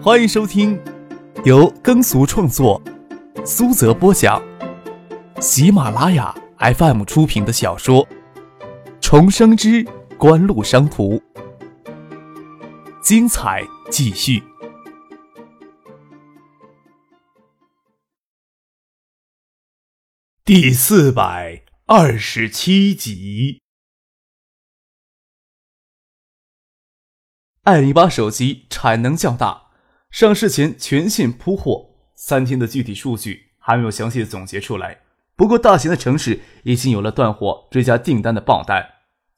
欢迎收听由耕俗创作、苏泽播讲、喜马拉雅 FM 出品的小说《重生之官路商途》，精彩继续，第四百二十七集。爱零八手机产能较大，上市前全线铺货，三天的具体数据还没有详细的总结出来。不过，大型的城市已经有了断货追加订单的报单。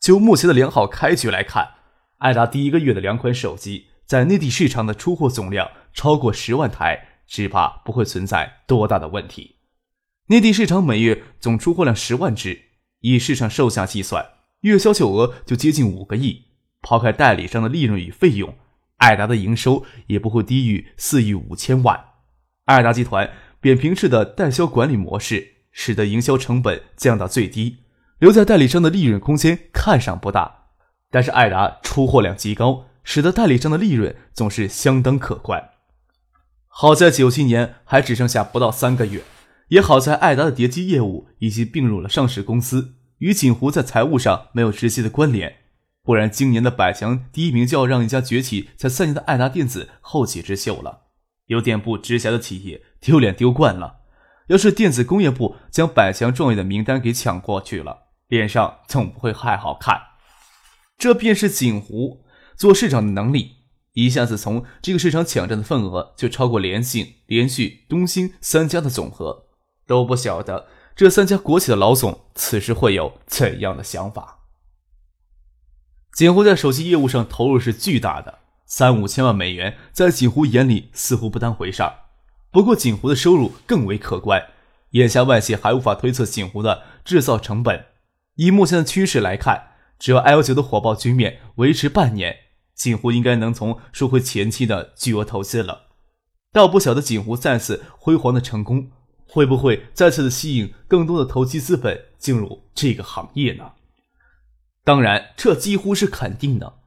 就目前的良好开局来看，爱达第一个月的两款手机在内地市场的出货总量超过十万台，只怕不会存在多大的问题。内地市场每月总出货量十万只，以市场售价计算，月销售额就接近五个亿。抛开代理商的利润与费用，艾达的营收也不会低于四亿五千万。艾达集团扁平式的代销管理模式，使得营销成本降到最低，留在代理商的利润空间看上不大。但是艾达出货量极高，使得代理商的利润总是相当可观。好在九七年还只剩下不到三个月，也好在艾达的叠机业务已经并入了上市公司，与锦湖在财务上没有直接的关联。不然，今年的百强第一名就要让一家崛起才三年的爱达电子后起之秀了。邮电部直辖的企业丢脸丢惯了，要是电子工业部将百强状元的名单给抢过去了，脸上总不会太好看。这便是锦湖做市场的能力，一下子从这个市场抢占的份额就超过联信、联讯、东兴三家的总和。都不晓得这三家国企的老总此时会有怎样的想法。锦湖在手机业务上投入是巨大的，三五千万美元在锦湖眼里似乎不当回事儿。不过锦湖的收入更为可观，眼下外界还无法推测锦湖的制造成本。以目前的趋势来看，只要 L 九的火爆局面维持半年，锦湖应该能从收回前期的巨额投资了。倒不晓得锦湖再次辉煌的成功，会不会再次的吸引更多的投机资本进入这个行业呢？当然，这几乎是肯定的。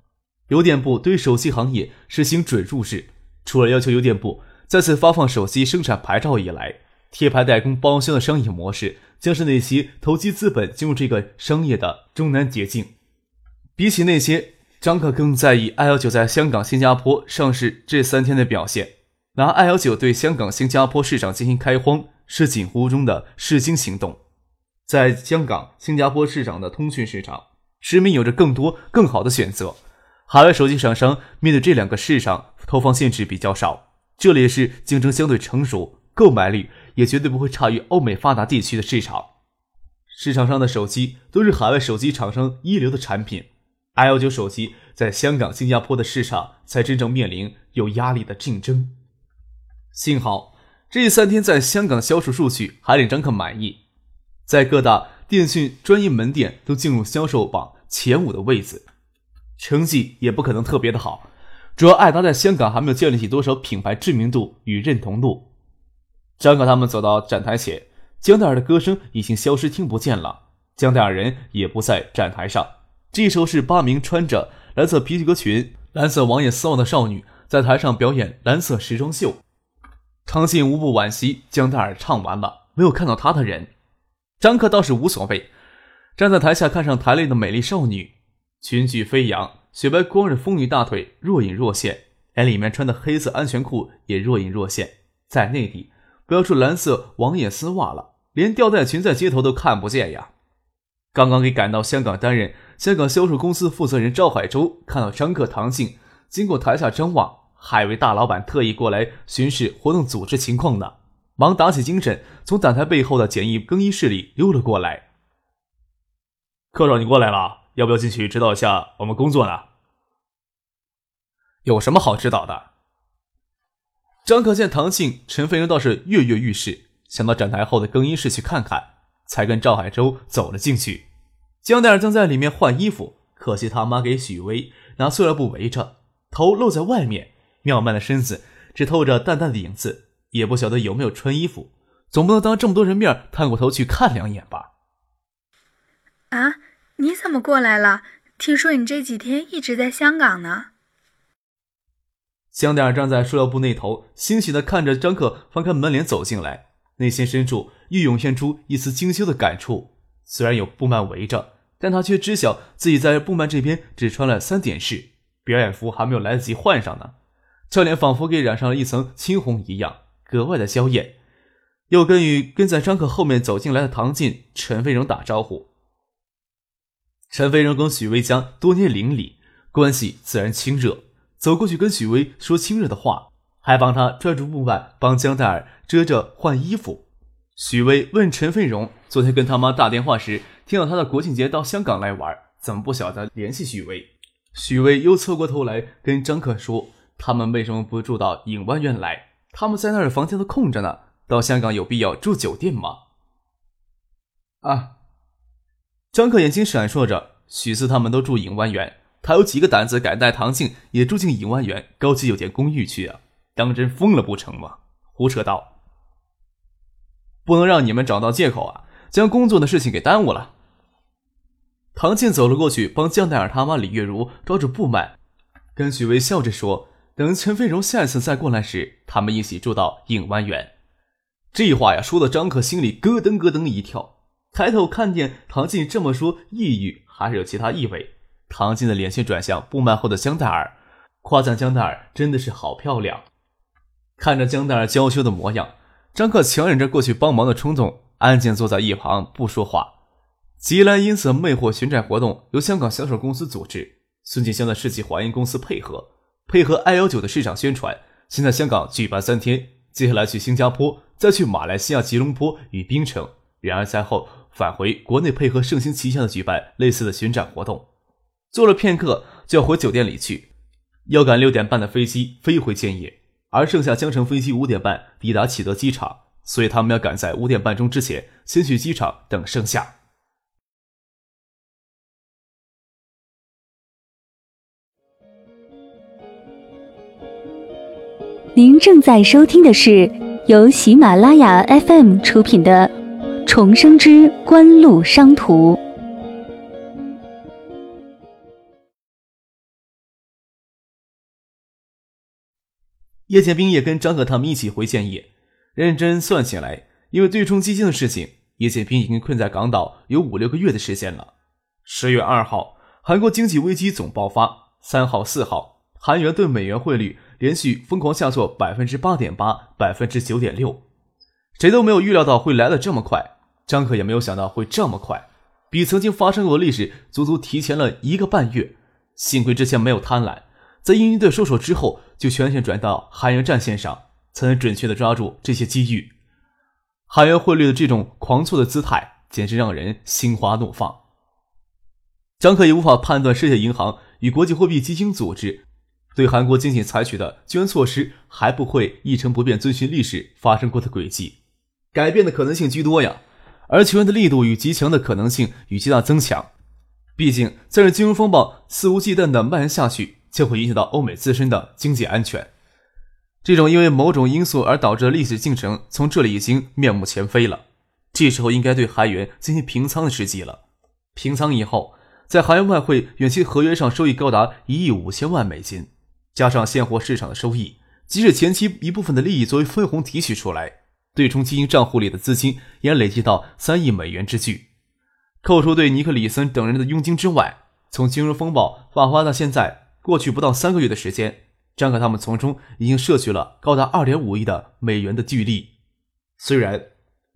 邮电部对手机行业实行准入制，除了要求邮电部再次发放手机生产牌照以来，贴牌代工包销的商业模式将是那些投机资本进入这个商业的终南捷径。比起那些，张克更在意 i L 九在香港、新加坡上市这三天的表现。拿 i L 九对香港、新加坡市场进行开荒，是锦湖中的试金行动。在香港、新加坡市场的通讯市场。市民有着更多更好的选择，海外手机厂商面对这两个市场投放限制比较少，这里是竞争相对成熟，购买力也绝对不会差于欧美发达地区的市场。市场上的手机都是海外手机厂商一流的产品，L 九手机在香港、新加坡的市场才真正面临有压力的竞争。幸好这三天在香港销售数据还令张克满意，在各大电讯专业门店都进入销售榜。前五的位子，成绩也不可能特别的好。主要爱达在香港还没有建立起多少品牌知名度与认同度。张可他们走到展台前，江黛儿的歌声已经消失，听不见了。江黛儿人也不在展台上。这时候是八名穿着蓝色皮革裙、蓝色网眼丝袜的少女在台上表演蓝色时装秀。唐信无不惋惜，江黛儿唱完了，没有看到她的人。张克倒是无所谓。站在台下看上台内的美丽少女，裙裾飞扬，雪白光润丰腴大腿若隐若现，连里面穿的黑色安全裤也若隐若现。在内地，不要说蓝色网眼丝袜了，连吊带裙在街头都看不见呀。刚刚给赶到香港担任香港销售公司负责人赵海洲看到张克、唐静经过台下张望，还为大老板特意过来巡视活动组织情况呢，忙打起精神，从展台背后的简易更衣室里溜了过来。科长，你过来了，要不要进去指导一下我们工作呢？有什么好指导的？张可见唐庆、陈飞荣倒是跃跃欲试，想到展台后的更衣室去看看，才跟赵海洲走了进去。江黛儿正在里面换衣服，可惜他妈给许巍拿塑料布围着，头露在外面，妙曼的身子只透着淡淡的影子，也不晓得有没有穿衣服，总不能当这么多人面探过头去看两眼吧？啊，你怎么过来了？听说你这几天一直在香港呢。香奈儿站在塑料布那头，欣喜的看着张克翻开门帘走进来，内心深处又涌现出一丝精修的感触。虽然有布幔围着，但他却知晓自己在布幔这边只穿了三点式，表演服还没有来得及换上呢。俏脸仿佛给染上了一层青红一样，格外的娇艳。又跟与跟在张克后面走进来的唐静、陈飞荣打招呼。陈飞荣跟许巍家多年邻里，关系自然亲热。走过去跟许巍说亲热的话，还帮他拽住布幔，帮江黛儿遮着换衣服。许巍问陈飞荣：“昨天跟他妈打电话时，听到他的国庆节到香港来玩，怎么不晓得联系许巍？”许巍又侧过头来跟张克说：“他们为什么不住到影湾园来？他们在那儿房间都空着呢，到香港有必要住酒店吗？”啊！张克眼睛闪烁着，许四他们都住影湾园。他有几个胆子敢带唐静也住进影湾园高级酒店公寓去啊？当真疯了不成吗？胡扯道！不能让你们找到借口啊，将工作的事情给耽误了。唐静走了过去，帮江黛儿他妈李月如抓住布幔，跟许巍笑着说：“等陈飞荣下一次再过来时，他们一起住到影湾园。”这话呀，说的张可心里咯噔咯噔一跳，抬头看见唐静这么说，抑郁还是有其他意味。唐静的脸先转向布幔后的江黛儿，夸赞江黛儿真的是好漂亮。看着江黛儿娇羞的模样，张克强忍着过去帮忙的冲动，安静坐在一旁不说话。吉兰音色魅惑旋转活动由香港销售公司组织，孙锦香的世纪华音公司配合，配合 I 幺九的市场宣传。先在香港举办三天，接下来去新加坡，再去马来西亚吉隆坡与槟城，然而赛后返回国内配合盛兴旗下的举办类似的巡展活动。坐了片刻，就要回酒店里去，要赶六点半的飞机飞回建业，而剩下江城飞机五点半抵达启德机场，所以他们要赶在五点半钟之前先去机场等盛夏。您正在收听的是由喜马拉雅 FM 出品的《重生之官路商途》。叶剑兵也跟张可他们一起回建业，认真算起来，因为对冲基金的事情，叶剑兵已经困在港岛有五六个月的时间了。十月二号，韩国经济危机总爆发；三号、四号，韩元对美元汇率连续疯狂下挫百分之八点八、百分之九点六，谁都没有预料到会来的这么快，张可也没有想到会这么快，比曾经发生过的历史足足提前了一个半月。幸亏之前没有贪婪。在英军队收手之后，就全线转到韩元战线上，才能准确的抓住这些机遇。韩元汇率的这种狂挫的姿态，简直让人心花怒放。张可也无法判断世界银行与国际货币基金组织对韩国经济采取的救援措施，还不会一成不变遵循历史发生过的轨迹，改变的可能性居多呀。而救援的力度与极强的可能性与极大增强。毕竟，在这金融风暴肆无忌惮的蔓延下去。就会影响到欧美自身的经济安全。这种因为某种因素而导致的历史进程，从这里已经面目全非了。这时候应该对韩元进行平仓的时机了。平仓以后，在韩元外汇远期合约上收益高达一亿五千万美金，加上现货市场的收益，即使前期一部分的利益作为分红提取出来，对冲基金账户里的资金也累计到三亿美元之巨。扣除对尼克里森等人的佣金之外，从金融风暴爆发到现在。过去不到三个月的时间，张可他们从中已经摄取了高达二点五亿的美元的巨利。虽然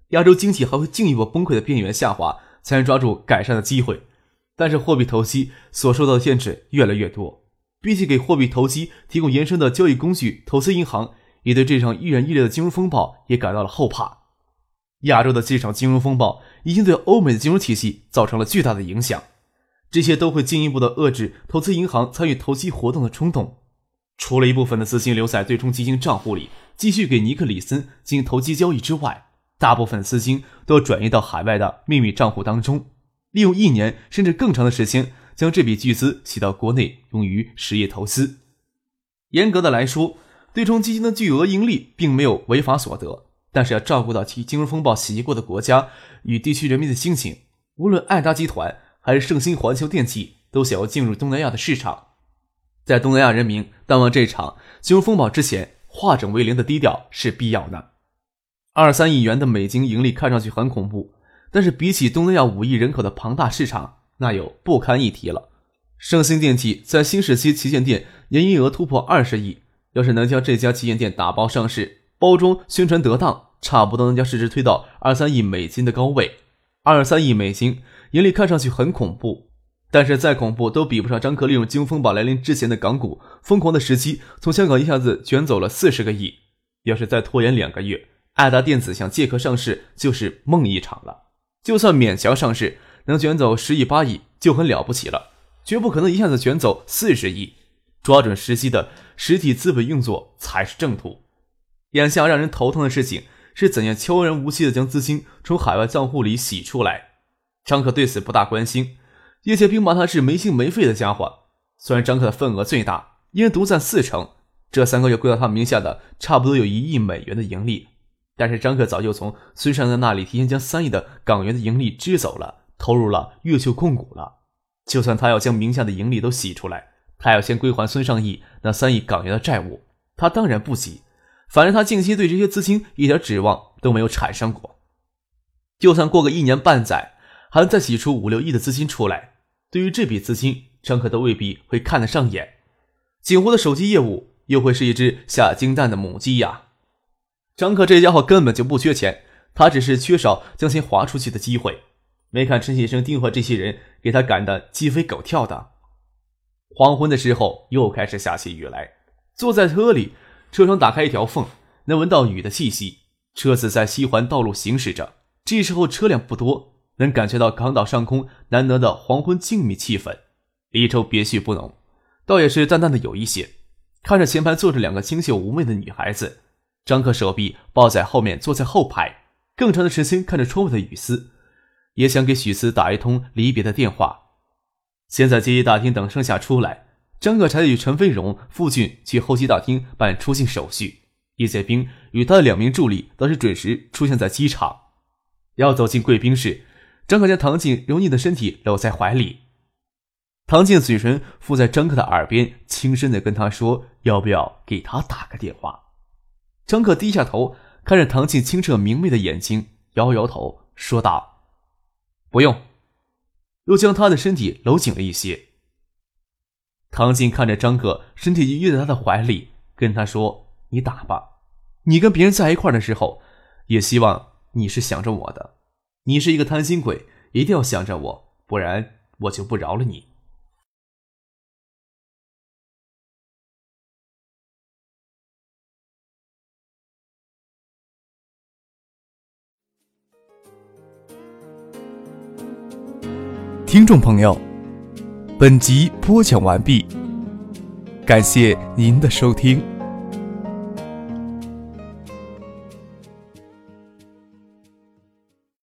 亚洲经济还会进一步崩溃的边缘下滑，才能抓住改善的机会，但是货币投机所受到的限制越来越多。毕竟给货币投机提供延伸的交易工具，投资银行也对这场愈演愈烈的金融风暴也感到了后怕。亚洲的这场金融风暴已经对欧美的金融体系造成了巨大的影响。这些都会进一步的遏制投资银行参与投机活动的冲动。除了一部分的资金留在对冲基金账户里，继续给尼克里森进行投机交易之外，大部分资金都转移到海外的秘密账户当中，利用一年甚至更长的时间，将这笔巨资洗到国内，用于实业投资。严格的来说，对冲基金的巨额盈利并没有违法所得，但是要照顾到其金融风暴袭击过的国家与地区人民的心情，无论爱达集团。还是盛兴环球电器都想要进入东南亚的市场，在东南亚人民淡忘这场金融风暴之前，化整为零的低调是必要的。二三亿元的美金盈利看上去很恐怖，但是比起东南亚五亿人口的庞大市场，那又不堪一提了。盛兴电器在新时期旗舰店年营业额突破二十亿，要是能将这家旗舰店打包上市，包装宣传得当，差不多能将市值推到二三亿美金的高位。二三亿美金盈利看上去很恐怖。但是再恐怖都比不上张克利用金风暴来临之前的港股疯狂的时期，从香港一下子卷走了四十个亿。要是再拖延两个月，爱达电子想借壳上市就是梦一场了。就算勉强上市，能卷走十亿八亿就很了不起了，绝不可能一下子卷走四十亿。抓准时机的实体资本运作才是正途。眼下让人头疼的事情是怎样悄然无息的将资金从海外账户里洗出来。张可对此不大关心。叶剑兵骂他是没心没肺的家伙。虽然张克的份额最大，一人独占四成，这三个月归到他名下的差不多有一亿美元的盈利，但是张克早就从孙尚恩那里提前将三亿的港元的盈利支走了，投入了越秀控股了。就算他要将名下的盈利都洗出来，他要先归还孙尚义那三亿港元的债务，他当然不急。反正他近期对这些资金一点指望都没有产生过。就算过个一年半载，还能再洗出五六亿的资金出来。对于这笔资金，张可都未必会看得上眼。锦湖的手机业务又会是一只下金蛋的母鸡呀！张可这家伙根本就不缺钱，他只是缺少将钱划出去的机会。没看陈先生、丁和这些人给他赶得鸡飞狗跳的。黄昏的时候又开始下起雨来，坐在车里，车窗打开一条缝，能闻到雨的气息。车子在西环道路行驶着，这时候车辆不多。能感觉到港岛上空难得的黄昏静谧气氛，离愁别绪不浓，倒也是淡淡的有一些。看着前排坐着两个清秀妩媚的女孩子，张克手臂抱在后面，坐在后排，更长的时间看着窗外的雨丝，也想给许思打一通离别的电话。先在接机大厅等盛夏出来，张克才与陈飞荣、傅俊去候机大厅办出境手续。叶剑兵与他的两名助理则是准时出现在机场，要走进贵宾室。张可将唐静柔腻的身体搂在怀里，唐静嘴唇附在张克的耳边，轻声的跟他说：“要不要给他打个电话？”张克低下头，看着唐静清澈明媚的眼睛，摇摇头，说道：“不用。”又将他的身体搂紧了一些。唐静看着张克身体依偎在他的怀里，跟他说：“你打吧，你跟别人在一块的时候，也希望你是想着我的。”你是一个贪心鬼，一定要想着我，不然我就不饶了你。听众朋友，本集播讲完毕，感谢您的收听。